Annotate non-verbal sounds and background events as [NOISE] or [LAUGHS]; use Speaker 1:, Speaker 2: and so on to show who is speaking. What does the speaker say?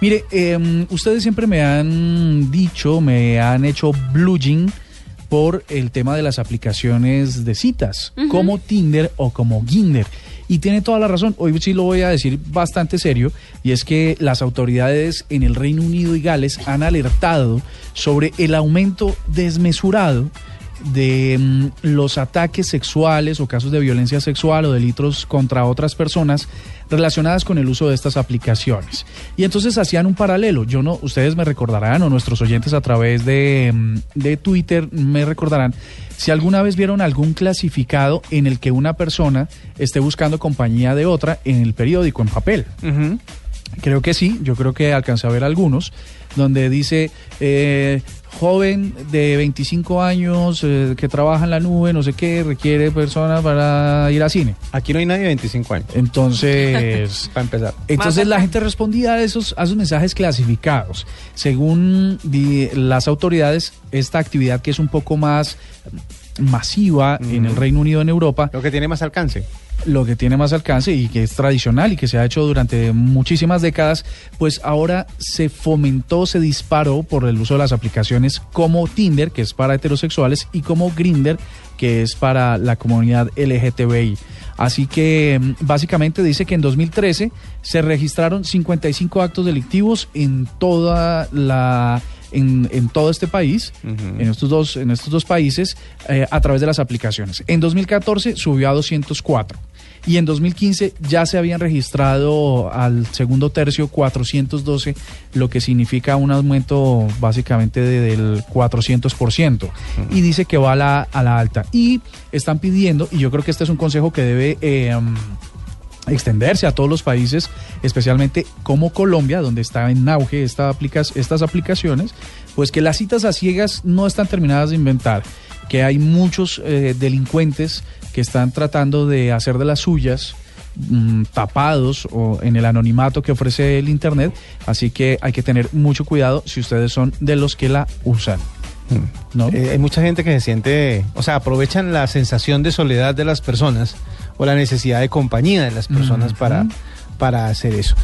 Speaker 1: Mire, eh, ustedes siempre me han dicho, me han hecho blugging por el tema de las aplicaciones de citas, como Tinder o como Ginder. Y tiene toda la razón, hoy sí lo voy a decir bastante serio, y es que las autoridades en el Reino Unido y Gales han alertado sobre el aumento desmesurado de mm, los ataques sexuales o casos de violencia sexual o delitos contra otras personas relacionadas con el uso de estas aplicaciones. Y entonces hacían un paralelo. Yo no, ustedes me recordarán o nuestros oyentes a través de, mm, de Twitter me recordarán si alguna vez vieron algún clasificado en el que una persona esté buscando compañía de otra en el periódico en papel. Creo que sí, yo creo que alcancé a ver algunos, donde dice eh, joven de 25 años eh, que trabaja en la nube, no sé qué, requiere personas para ir al cine.
Speaker 2: Aquí no hay nadie de 25 años.
Speaker 1: Entonces, [LAUGHS]
Speaker 2: Para empezar.
Speaker 1: entonces la gente respondía a esos, a esos mensajes clasificados. Según di- las autoridades, esta actividad que es un poco más masiva en el Reino Unido, en Europa,
Speaker 2: Lo que tiene más alcance.
Speaker 1: lo que tiene más alcance y que es tradicional y que se ha hecho durante muchísimas décadas, pues ahora se fomentó, se disparó por el uso de las aplicaciones como Tinder, que es para heterosexuales, y como Grinder, que es para la comunidad LGTBI. Así que mm, básicamente dice que en 2013 se registraron 55 actos delictivos en toda la en, en todo este país, en estos dos en estos dos países eh, a través de las aplicaciones. En 2014 subió a 204 y en 2015 ya se habían registrado al segundo tercio 412, lo que significa un aumento básicamente de- del 400%. Y dice que va a la, a la alta. Y están pidiendo, y yo creo que este es un consejo que debe... eh, um, extenderse a todos los países, especialmente como Colombia, donde está en auge esta aplicas- estas aplicaciones, pues que las citas a ciegas no están terminadas de inventar, que hay muchos eh, delincuentes que están tratando de hacer de las suyas mm, tapados o en el anonimato que ofrece el internet, así que hay que tener mucho cuidado si ustedes son de los que la usan. ¿no?
Speaker 2: Eh, hay mucha gente que se siente, o sea, aprovechan la sensación de soledad de las personas o la necesidad de compañía de las personas para, para hacer eso.